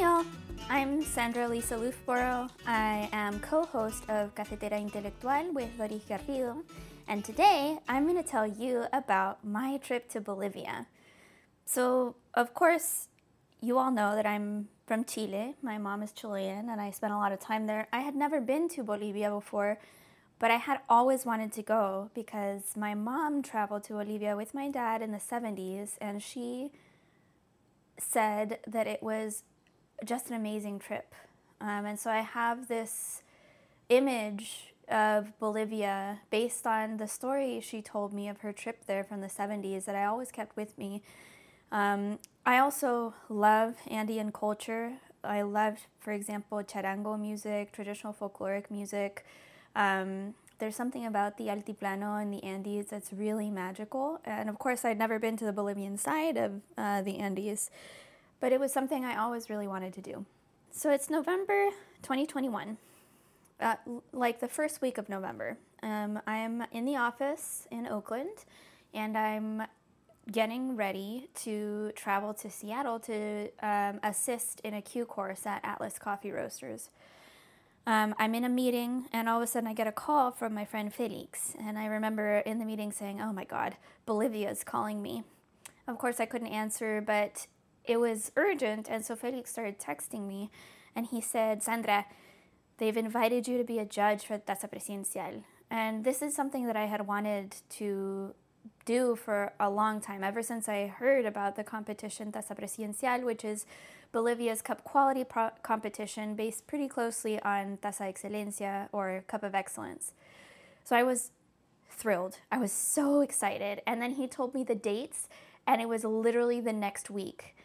Y'all. I'm Sandra Lisa Loofbourow. I am co host of Cafetera Intelectual with Doris Garrido, and today I'm going to tell you about my trip to Bolivia. So, of course, you all know that I'm from Chile. My mom is Chilean, and I spent a lot of time there. I had never been to Bolivia before, but I had always wanted to go because my mom traveled to Bolivia with my dad in the 70s, and she said that it was just an amazing trip. Um, and so I have this image of Bolivia based on the story she told me of her trip there from the 70s that I always kept with me. Um, I also love Andean culture. I loved, for example, charango music, traditional folkloric music. Um, there's something about the Altiplano and the Andes that's really magical. And of course, I'd never been to the Bolivian side of uh, the Andes but it was something I always really wanted to do. So it's November 2021, uh, like the first week of November. Um, I'm in the office in Oakland and I'm getting ready to travel to Seattle to um, assist in a Q course at Atlas Coffee Roasters. Um, I'm in a meeting, and all of a sudden I get a call from my friend Felix. And I remember in the meeting saying, Oh my God, Bolivia is calling me. Of course, I couldn't answer, but it was urgent, and so Felix started texting me, and he said, Sandra, they've invited you to be a judge for Taza Presidencial. And this is something that I had wanted to do for a long time, ever since I heard about the competition Taza Presidencial, which is Bolivia's cup quality pro- competition based pretty closely on Taza Excelencia or Cup of Excellence. So I was thrilled. I was so excited. And then he told me the dates, and it was literally the next week.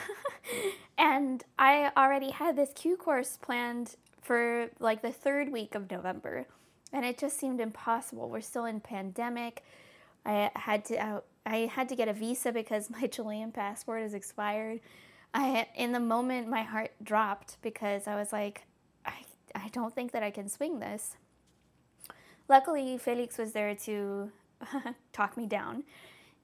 and I already had this Q course planned for like the third week of November, and it just seemed impossible. We're still in pandemic. I had to uh, I had to get a visa because my Chilean passport is expired. I in the moment my heart dropped because I was like, I I don't think that I can swing this. Luckily, Felix was there to talk me down,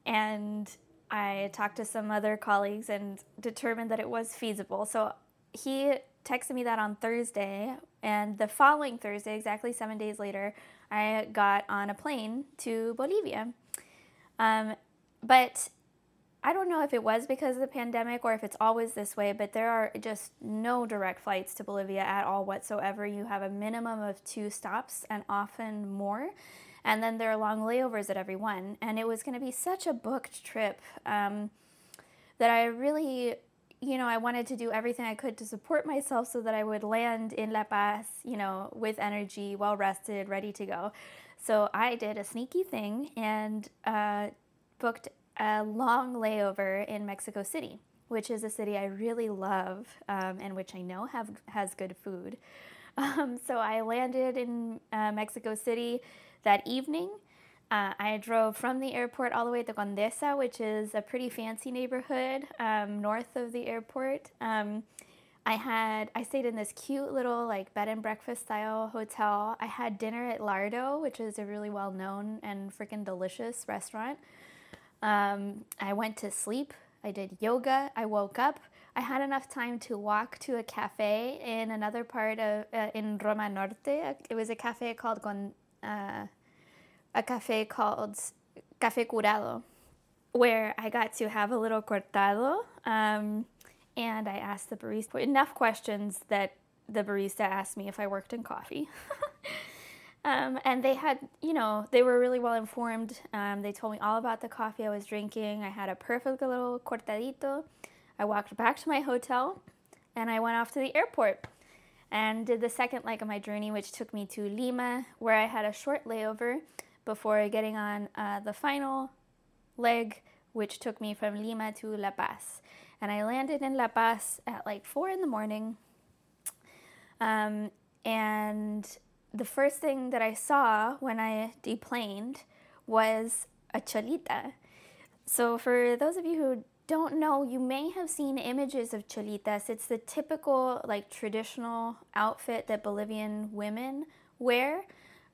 and I talked to some other colleagues and determined that it was feasible. So he texted me that on Thursday, and the following Thursday, exactly seven days later, I got on a plane to Bolivia. Um, but I don't know if it was because of the pandemic or if it's always this way, but there are just no direct flights to Bolivia at all whatsoever. You have a minimum of two stops and often more and then there are long layovers at every one. And it was going to be such a booked trip um, that I really, you know, I wanted to do everything I could to support myself so that I would land in La Paz, you know, with energy, well rested, ready to go. So I did a sneaky thing and uh, booked a long layover in Mexico City, which is a city I really love um, and which I know have has good food. Um, so I landed in uh, Mexico City that evening. Uh, I drove from the airport all the way to Condesa, which is a pretty fancy neighborhood um, north of the airport. Um, I had I stayed in this cute little like bed and breakfast style hotel. I had dinner at Lardo, which is a really well known and freaking delicious restaurant. Um, I went to sleep. I did yoga. I woke up. I had enough time to walk to a cafe in another part of uh, in Roma Norte. It was a cafe called uh, a cafe called Cafe Curado, where I got to have a little cortado. Um, and I asked the barista enough questions that the barista asked me if I worked in coffee. um, and they had, you know, they were really well informed. Um, they told me all about the coffee I was drinking. I had a perfect little cortadito. I walked back to my hotel and I went off to the airport and did the second leg of my journey, which took me to Lima, where I had a short layover before getting on uh, the final leg, which took me from Lima to La Paz. And I landed in La Paz at like four in the morning. Um, and the first thing that I saw when I deplaned was a cholita. So, for those of you who don't know, you may have seen images of cholitas. It's the typical, like, traditional outfit that Bolivian women wear.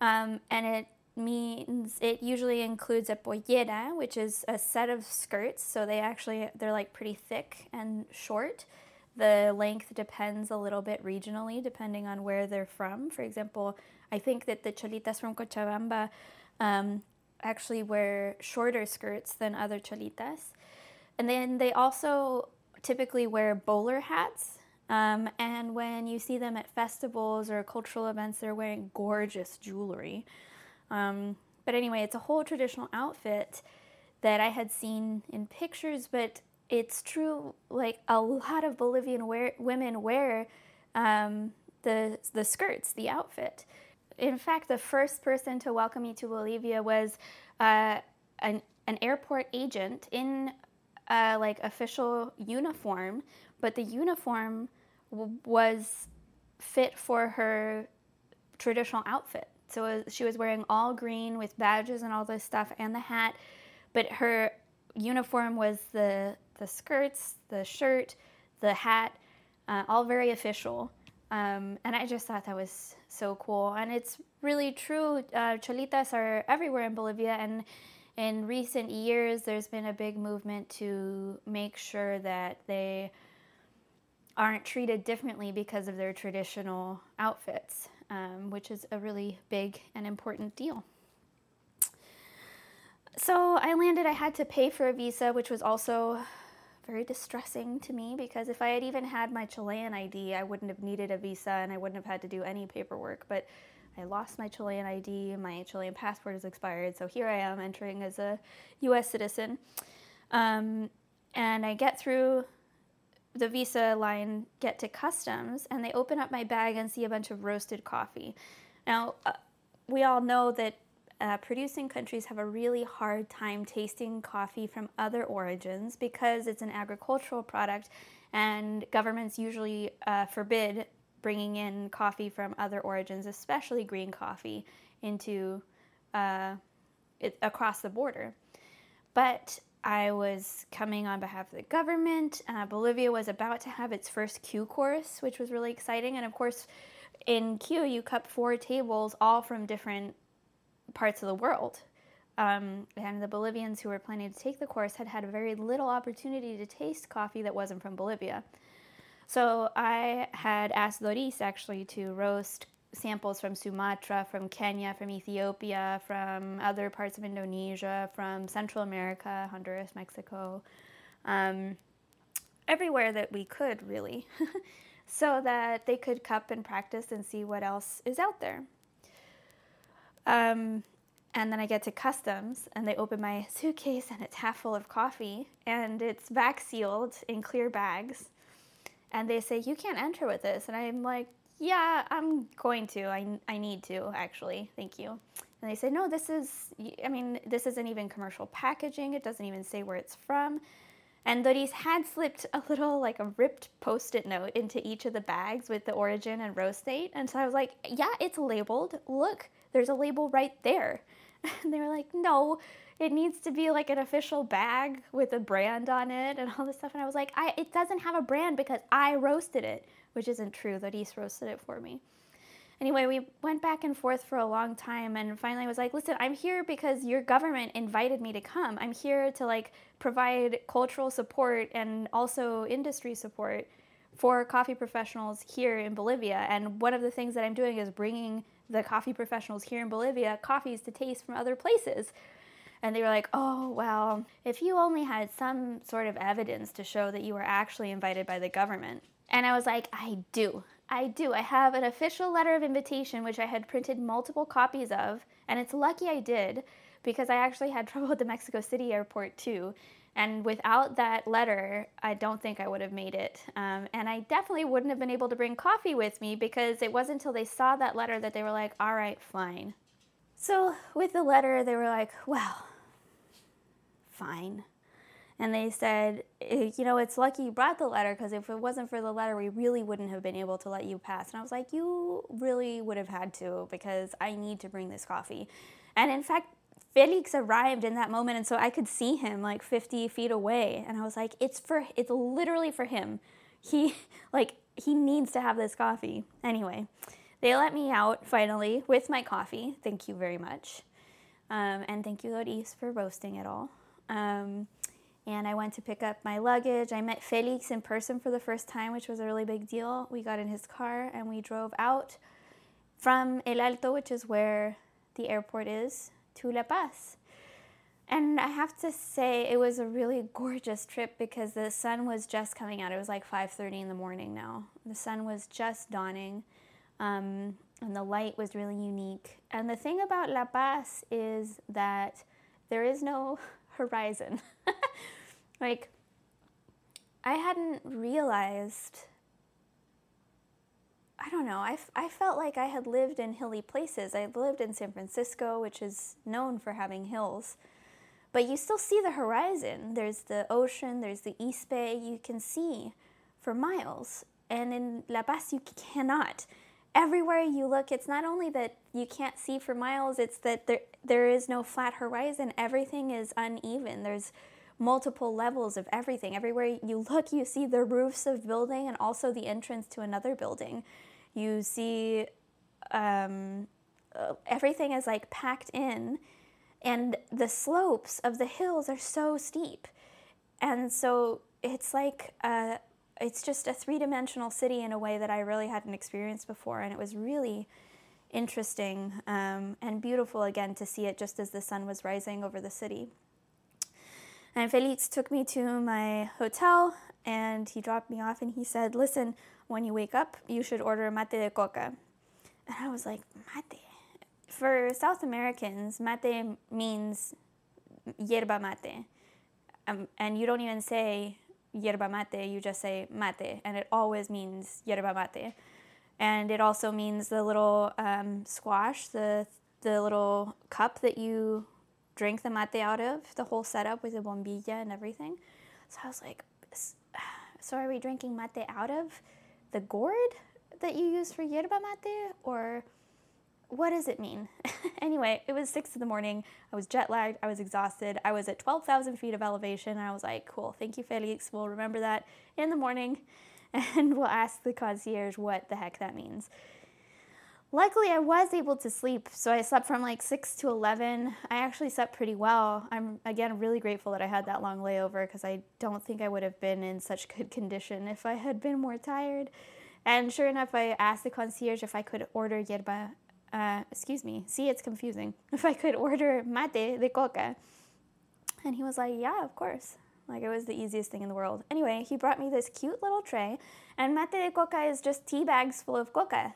Um, and it means it usually includes a pollera, which is a set of skirts. So they actually, they're like pretty thick and short. The length depends a little bit regionally, depending on where they're from. For example, I think that the cholitas from Cochabamba um, actually wear shorter skirts than other cholitas. And then they also typically wear bowler hats. Um, and when you see them at festivals or cultural events, they're wearing gorgeous jewelry. Um, but anyway, it's a whole traditional outfit that I had seen in pictures, but it's true. Like a lot of Bolivian wear, women wear um, the the skirts, the outfit. In fact, the first person to welcome me to Bolivia was uh, an an airport agent in uh, like official uniform, but the uniform w- was fit for her traditional outfit. So she was wearing all green with badges and all this stuff and the hat, but her uniform was the the skirts, the shirt, the hat, uh, all very official. Um, and I just thought that was so cool. And it's really true. Uh, cholitas are everywhere in Bolivia, and in recent years, there's been a big movement to make sure that they aren't treated differently because of their traditional outfits, um, which is a really big and important deal. So I landed, I had to pay for a visa, which was also very distressing to me because if I had even had my Chilean ID, I wouldn't have needed a visa and I wouldn't have had to do any paperwork. But I lost my Chilean ID, my Chilean passport is expired, so here I am entering as a US citizen. Um, and I get through the visa line, get to customs, and they open up my bag and see a bunch of roasted coffee. Now, uh, we all know that uh, producing countries have a really hard time tasting coffee from other origins because it's an agricultural product and governments usually uh, forbid bringing in coffee from other origins, especially green coffee, into uh, it, across the border. But I was coming on behalf of the government. Uh, Bolivia was about to have its first Q course, which was really exciting. And of course, in Q, you cup four tables, all from different parts of the world. Um, and the Bolivians who were planning to take the course had had very little opportunity to taste coffee that wasn't from Bolivia. So I had asked Doris actually to roast samples from Sumatra, from Kenya, from Ethiopia, from other parts of Indonesia, from Central America, Honduras, Mexico, um, everywhere that we could really, so that they could cup and practice and see what else is out there. Um, and then I get to customs and they open my suitcase and it's half full of coffee and it's back sealed in clear bags. And they say, You can't enter with this. And I'm like, Yeah, I'm going to. I, I need to, actually. Thank you. And they say, No, this is, I mean, this isn't even commercial packaging. It doesn't even say where it's from. And Doris had slipped a little, like a ripped post it note into each of the bags with the origin and roast date. And so I was like, Yeah, it's labeled. Look, there's a label right there. And they were like, no, it needs to be like an official bag with a brand on it and all this stuff. And I was like, I, it doesn't have a brand because I roasted it, which isn't true. Doris roasted it for me. Anyway, we went back and forth for a long time and finally I was like, listen, I'm here because your government invited me to come. I'm here to like provide cultural support and also industry support for coffee professionals here in Bolivia. And one of the things that I'm doing is bringing the coffee professionals here in Bolivia coffees to taste from other places. And they were like, oh, well, if you only had some sort of evidence to show that you were actually invited by the government. And I was like, I do. I do. I have an official letter of invitation, which I had printed multiple copies of. And it's lucky I did because I actually had trouble at the Mexico City airport too. And without that letter, I don't think I would have made it. Um, and I definitely wouldn't have been able to bring coffee with me because it wasn't until they saw that letter that they were like, all right, fine. So with the letter, they were like, well, fine. And they said, eh, you know, it's lucky you brought the letter because if it wasn't for the letter, we really wouldn't have been able to let you pass. And I was like, you really would have had to because I need to bring this coffee. And in fact, Felix arrived in that moment, and so I could see him like 50 feet away, and I was like, "It's for, it's literally for him. He, like, he needs to have this coffee." Anyway, they let me out finally with my coffee. Thank you very much, um, and thank you, Doris, for roasting it all. Um, and I went to pick up my luggage. I met Felix in person for the first time, which was a really big deal. We got in his car and we drove out from El Alto, which is where the airport is, to La Paz. And I have to say it was a really gorgeous trip because the sun was just coming out. It was like 5:30 in the morning now. The sun was just dawning. Um, and the light was really unique. And the thing about La Paz is that there is no horizon. like, I hadn't realized, I don't know, I, I felt like I had lived in hilly places. I lived in San Francisco, which is known for having hills. But you still see the horizon. There's the ocean, there's the East Bay, you can see for miles. And in La Paz, you cannot everywhere you look, it's not only that you can't see for miles, it's that there, there is no flat horizon. Everything is uneven. There's multiple levels of everything. Everywhere you look, you see the roofs of building and also the entrance to another building. You see um, uh, everything is like packed in, and the slopes of the hills are so steep. And so it's like a, it's just a three dimensional city in a way that I really hadn't experienced before. And it was really interesting um, and beautiful again to see it just as the sun was rising over the city. And Felix took me to my hotel and he dropped me off and he said, Listen, when you wake up, you should order mate de coca. And I was like, Mate? For South Americans, mate means yerba mate. Um, and you don't even say yerba mate, you just say mate, and it always means yerba mate. And it also means the little um, squash, the, the little cup that you drink the mate out of, the whole setup with the bombilla and everything. So I was like, so are we drinking mate out of the gourd that you use for yerba mate? Or what does it mean? anyway, it was six in the morning. I was jet lagged. I was exhausted. I was at 12,000 feet of elevation. I was like, cool, thank you, Felix. We'll remember that in the morning and we'll ask the concierge what the heck that means. Luckily, I was able to sleep. So I slept from like 6 to 11. I actually slept pretty well. I'm, again, really grateful that I had that long layover because I don't think I would have been in such good condition if I had been more tired. And sure enough, I asked the concierge if I could order yerba uh, excuse me, see, it's confusing. If I could order mate de coca. And he was like, yeah, of course. Like it was the easiest thing in the world. Anyway, he brought me this cute little tray, and mate de coca is just tea bags full of coca.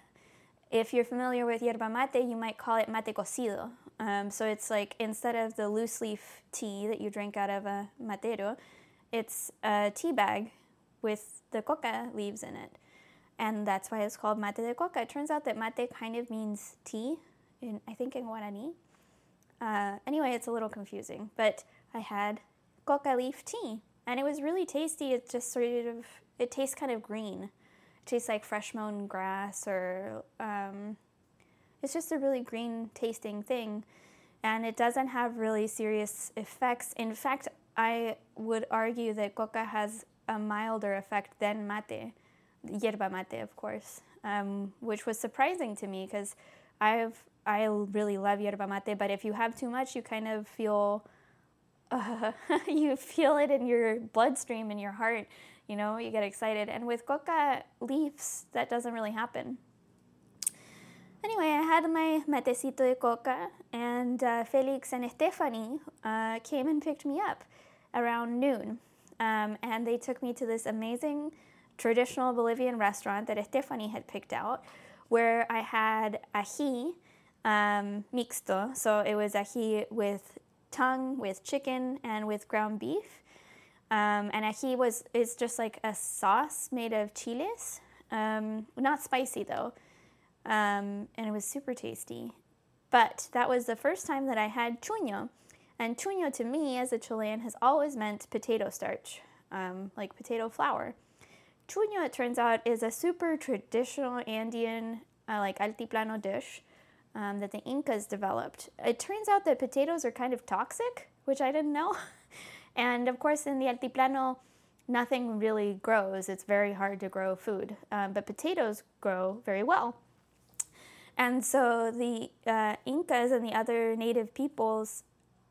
If you're familiar with yerba mate, you might call it mate cocido. Um, so it's like instead of the loose leaf tea that you drink out of a matero, it's a tea bag with the coca leaves in it and that's why it's called mate de coca. It turns out that mate kind of means tea, in I think in Guarani. Uh, anyway, it's a little confusing, but I had coca leaf tea, and it was really tasty. It just sort of it tastes kind of green. It tastes like fresh mown grass, or um, it's just a really green tasting thing, and it doesn't have really serious effects. In fact, I would argue that coca has a milder effect than mate yerba mate, of course, um, which was surprising to me because I've I really love yerba mate, but if you have too much, you kind of feel uh, you feel it in your bloodstream in your heart. You know, you get excited, and with coca leaves, that doesn't really happen. Anyway, I had my matecito de coca, and uh, Felix and Stephanie uh, came and picked me up around noon. Um, and they took me to this amazing traditional Bolivian restaurant that Estefany had picked out, where I had ají um, mixto. So it was ají with tongue, with chicken, and with ground beef. Um, and ají was is just like a sauce made of chiles, um, not spicy though, um, and it was super tasty. But that was the first time that I had chuño, and chuño to me as a Chilean has always meant potato starch, um, like potato flour. Chuño, it turns out, is a super traditional Andean, uh, like altiplano dish um, that the Incas developed. It turns out that potatoes are kind of toxic, which I didn't know. and of course, in the altiplano, nothing really grows. It's very hard to grow food, um, but potatoes grow very well. And so the uh, Incas and the other native peoples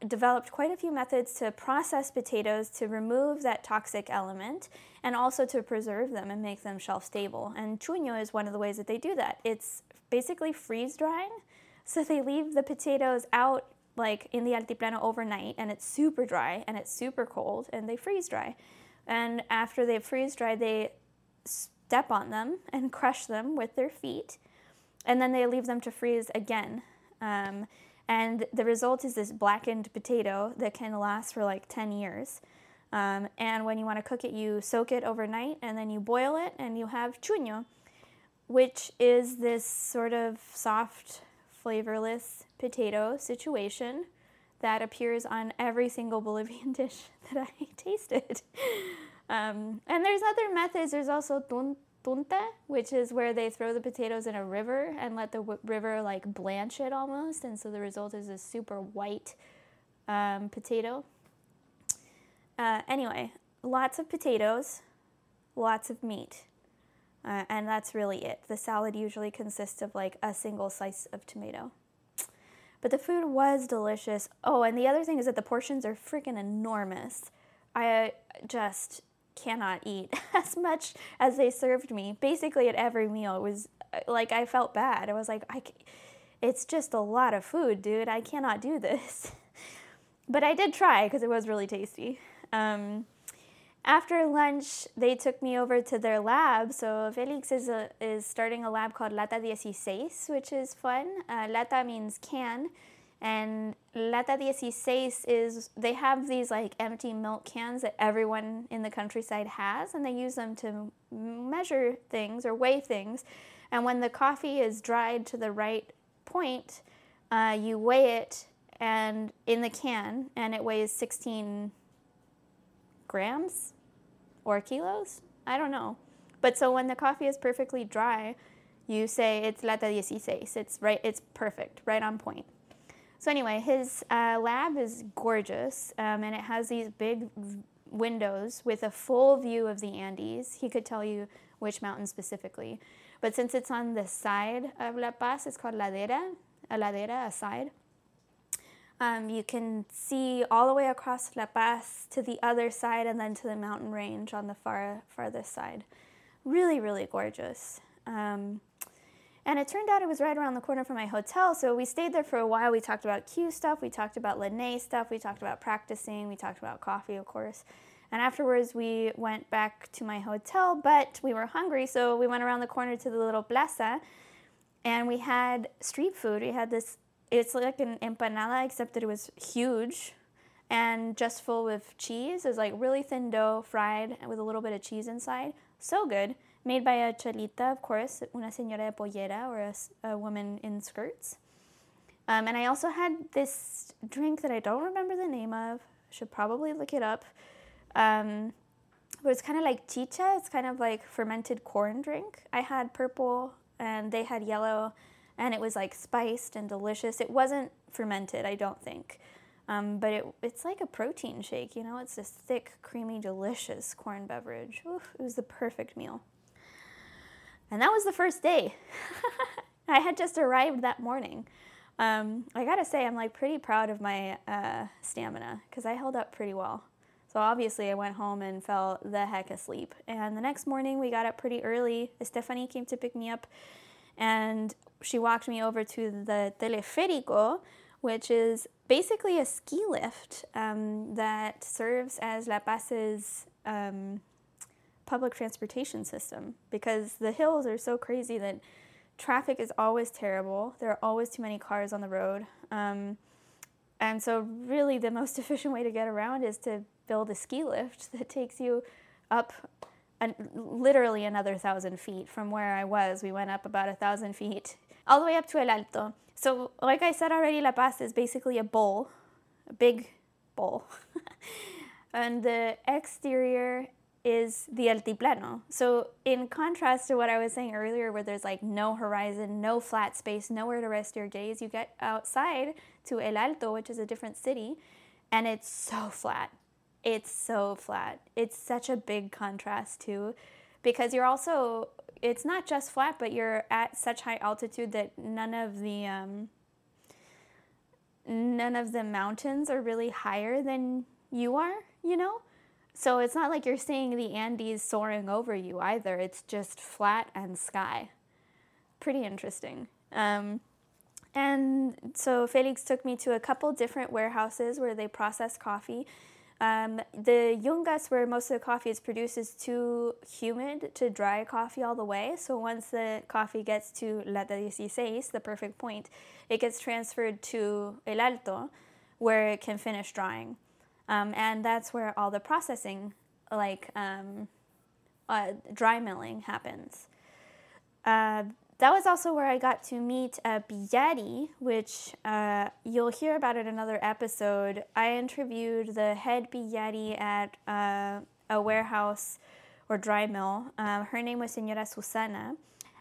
developed quite a few methods to process potatoes to remove that toxic element and also to preserve them and make them shelf stable. And chuño is one of the ways that they do that. It's basically freeze drying. So they leave the potatoes out like in the altiplano overnight and it's super dry and it's super cold and they freeze dry. And after they freeze dry, they step on them and crush them with their feet. And then they leave them to freeze again. Um, and the result is this blackened potato that can last for like 10 years. Um, and when you want to cook it, you soak it overnight and then you boil it and you have chuño, which is this sort of soft, flavorless potato situation that appears on every single Bolivian dish that I tasted. Um, and there's other methods. There's also which is where they throw the potatoes in a river and let the w- river like blanch it almost, and so the result is a super white um, potato. Uh, anyway, lots of potatoes, lots of meat, uh, and that's really it. The salad usually consists of like a single slice of tomato. But the food was delicious. Oh, and the other thing is that the portions are freaking enormous. I just cannot eat as much as they served me. Basically, at every meal, it was uh, like I felt bad. I was like, I, it's just a lot of food, dude. I cannot do this. but I did try because it was really tasty. Um, after lunch, they took me over to their lab. So Felix is, a, is starting a lab called Lata 16, which is fun. Uh, lata means can and Lata 16 is they have these like empty milk cans that everyone in the countryside has, and they use them to measure things or weigh things. And when the coffee is dried to the right point, uh, you weigh it and in the can, and it weighs 16 grams or kilos. I don't know. But so when the coffee is perfectly dry, you say it's Lata 16. It's right. It's perfect, right on point. So anyway, his uh, lab is gorgeous, um, and it has these big windows with a full view of the Andes. He could tell you which mountain specifically, but since it's on the side of La Paz, it's called ladera, a ladera, a side. Um, you can see all the way across La Paz to the other side, and then to the mountain range on the far farthest side. Really, really gorgeous. Um, and it turned out it was right around the corner from my hotel. So we stayed there for a while. We talked about Q stuff, we talked about Lene stuff, we talked about practicing, we talked about coffee, of course. And afterwards, we went back to my hotel, but we were hungry, so we went around the corner to the little plaza and we had street food. We had this, it's like an empanada, except that it was huge and just full with cheese. It was like really thin dough, fried with a little bit of cheese inside. So good made by a cholita, of course, una señora de pollera, or a, a woman in skirts. Um, and I also had this drink that I don't remember the name of. Should probably look it up. Um, but it's kind of like chicha. It's kind of like fermented corn drink. I had purple, and they had yellow, and it was like spiced and delicious. It wasn't fermented, I don't think. Um, but it, it's like a protein shake, you know? It's this thick, creamy, delicious corn beverage. Oof, it was the perfect meal. And that was the first day. I had just arrived that morning. Um, I gotta say, I'm like pretty proud of my uh, stamina because I held up pretty well. So obviously, I went home and fell the heck asleep. And the next morning, we got up pretty early. Stephanie came to pick me up, and she walked me over to the teleférico, which is basically a ski lift um, that serves as La Paz's um, public transportation system because the hills are so crazy that traffic is always terrible. There are always too many cars on the road. Um, and so, really, the most efficient way to get around is to build a ski lift that takes you up an, literally another thousand feet from where I was. We went up about a thousand feet, all the way up to El Alto. So, like I said already, La Paz is basically a bowl, a big bowl. and the exterior is the altiplano. So, in contrast to what I was saying earlier, where there's like no horizon, no flat space, nowhere to rest your gaze, you get outside to El Alto, which is a different city, and it's so flat. It's so flat. It's such a big contrast, too, because you're also, it's not just flat, but you're at such high altitude that none of the, um, none of the mountains are really higher than you are, you know? So it's not like you're seeing the Andes soaring over you either. It's just flat and sky. Pretty interesting. Um, and so Felix took me to a couple different warehouses where they process coffee. Um, the Yungas, where most of the coffee is produced, is too humid to dry coffee all the way. So once the coffee gets to Lata 16, the perfect point, it gets transferred to El Alto, where it can finish drying. Um, and that's where all the processing, like um, uh, dry milling, happens. Uh, that was also where I got to meet uh, Biyari, which uh, you'll hear about in another episode. I interviewed the head Biyari at uh, a warehouse or dry mill. Um, her name was Senora Susana,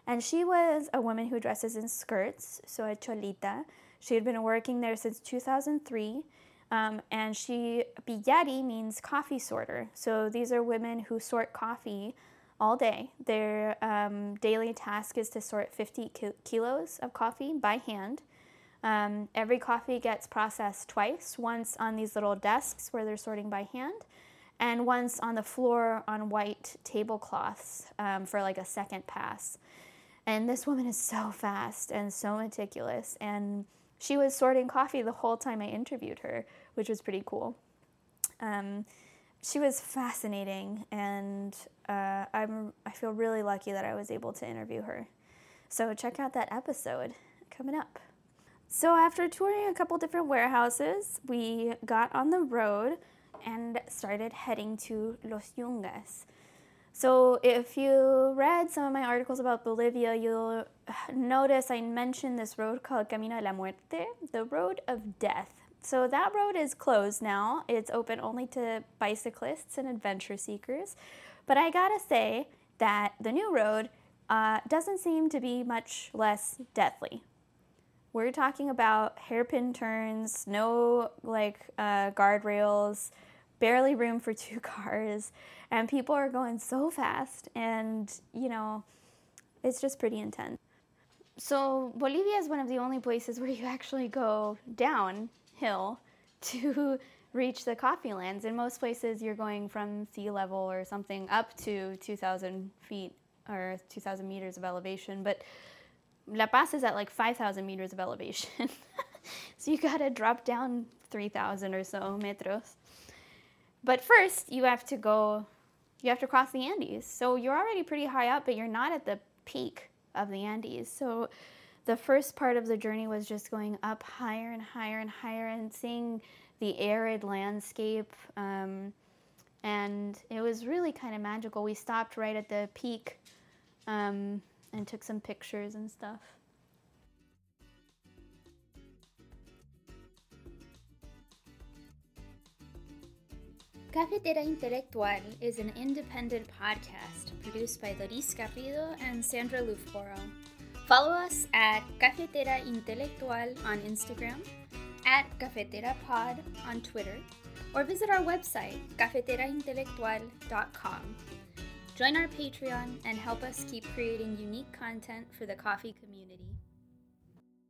and she was a woman who dresses in skirts, so a cholita. She had been working there since 2003. Um, and she, Biyari means coffee sorter. So these are women who sort coffee all day. Their um, daily task is to sort 50 ki- kilos of coffee by hand. Um, every coffee gets processed twice once on these little desks where they're sorting by hand, and once on the floor on white tablecloths um, for like a second pass. And this woman is so fast and so meticulous. And she was sorting coffee the whole time I interviewed her, which was pretty cool. Um, she was fascinating, and uh, I'm I feel really lucky that I was able to interview her. So check out that episode coming up. So after touring a couple different warehouses, we got on the road and started heading to Los Yungas. So if you read some of my articles about Bolivia, you'll notice I mentioned this road called Camino de la Muerte, the road of death. So that road is closed now. It's open only to bicyclists and adventure seekers. But I gotta say that the new road uh, doesn't seem to be much less deathly. We're talking about hairpin turns, no like uh, guardrails, barely room for two cars, and people are going so fast, and you know, it's just pretty intense. So Bolivia is one of the only places where you actually go downhill to reach the coffee lands. In most places, you're going from sea level or something up to 2,000 feet or 2,000 meters of elevation. But La Paz is at like 5,000 meters of elevation. so you gotta drop down 3,000 or so metros. But first, you have to go, you have to cross the Andes. So you're already pretty high up, but you're not at the peak of the Andes. So the first part of the journey was just going up higher and higher and higher and seeing the arid landscape. Um, and it was really kind of magical. We stopped right at the peak um, and took some pictures and stuff. Cafetera Intelectual is an independent podcast produced by Doris Garrido and Sandra Loofbourow. Follow us at Cafetera Intelectual on Instagram at Cafetera Pod on Twitter, or visit our website, cafeteraintelectual.com. Join our Patreon and help us keep creating unique content for the coffee community.